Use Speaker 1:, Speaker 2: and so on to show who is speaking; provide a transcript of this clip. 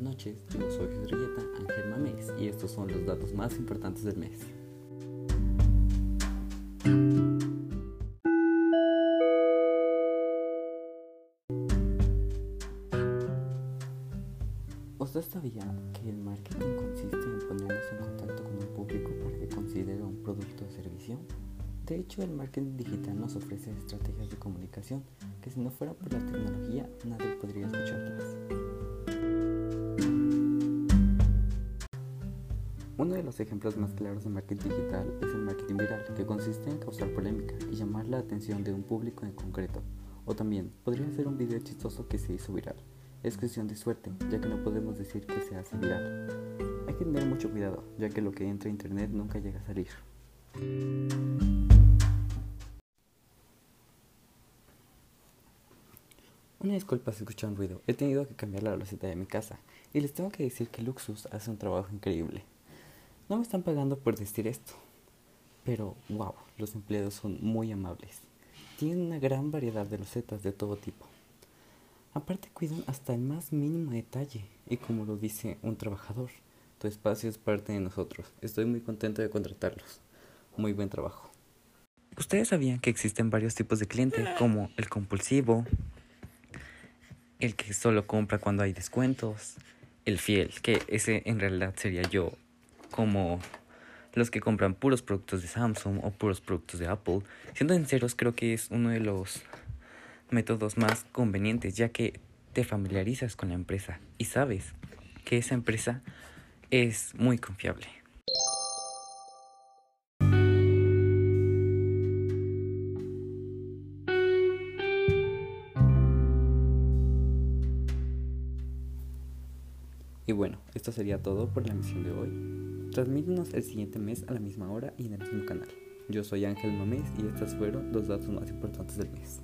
Speaker 1: noches, yo soy Henrietta Ángel Mamés y estos son los datos más importantes del mes. ¿Usted sabía que el marketing consiste en ponernos en contacto con un público para que considere un producto o servicio? De hecho, el marketing digital nos ofrece estrategias de comunicación que si no fuera por la tecnología Uno de los ejemplos más claros de marketing digital es el marketing viral, que consiste en causar polémica y llamar la atención de un público en concreto. O también podría ser un video chistoso que se hizo viral. Es cuestión de suerte, ya que no podemos decir que se hace viral. Hay que tener mucho cuidado, ya que lo que entra a internet nunca llega a salir. Una disculpa si escuchan ruido, he tenido que cambiar la loseta de mi casa y les tengo que decir que Luxus hace un trabajo increíble. No me están pagando por decir esto, pero wow, los empleados son muy amables. Tienen una gran variedad de losetas de todo tipo. Aparte cuidan hasta el más mínimo detalle y como lo dice un trabajador, tu espacio es parte de nosotros. Estoy muy contento de contratarlos. Muy buen trabajo. ¿Ustedes sabían que existen varios tipos de cliente como el compulsivo, el que solo compra cuando hay descuentos, el fiel, que ese en realidad sería yo, como los que compran puros productos de Samsung o puros productos de Apple. Siendo sinceros, creo que es uno de los métodos más convenientes, ya que te familiarizas con la empresa y sabes que esa empresa es muy confiable. Y bueno, esto sería todo por la emisión de hoy. Transmítenos el siguiente mes a la misma hora y en el mismo canal. Yo soy Ángel Mamés y estos fueron los datos más importantes del mes.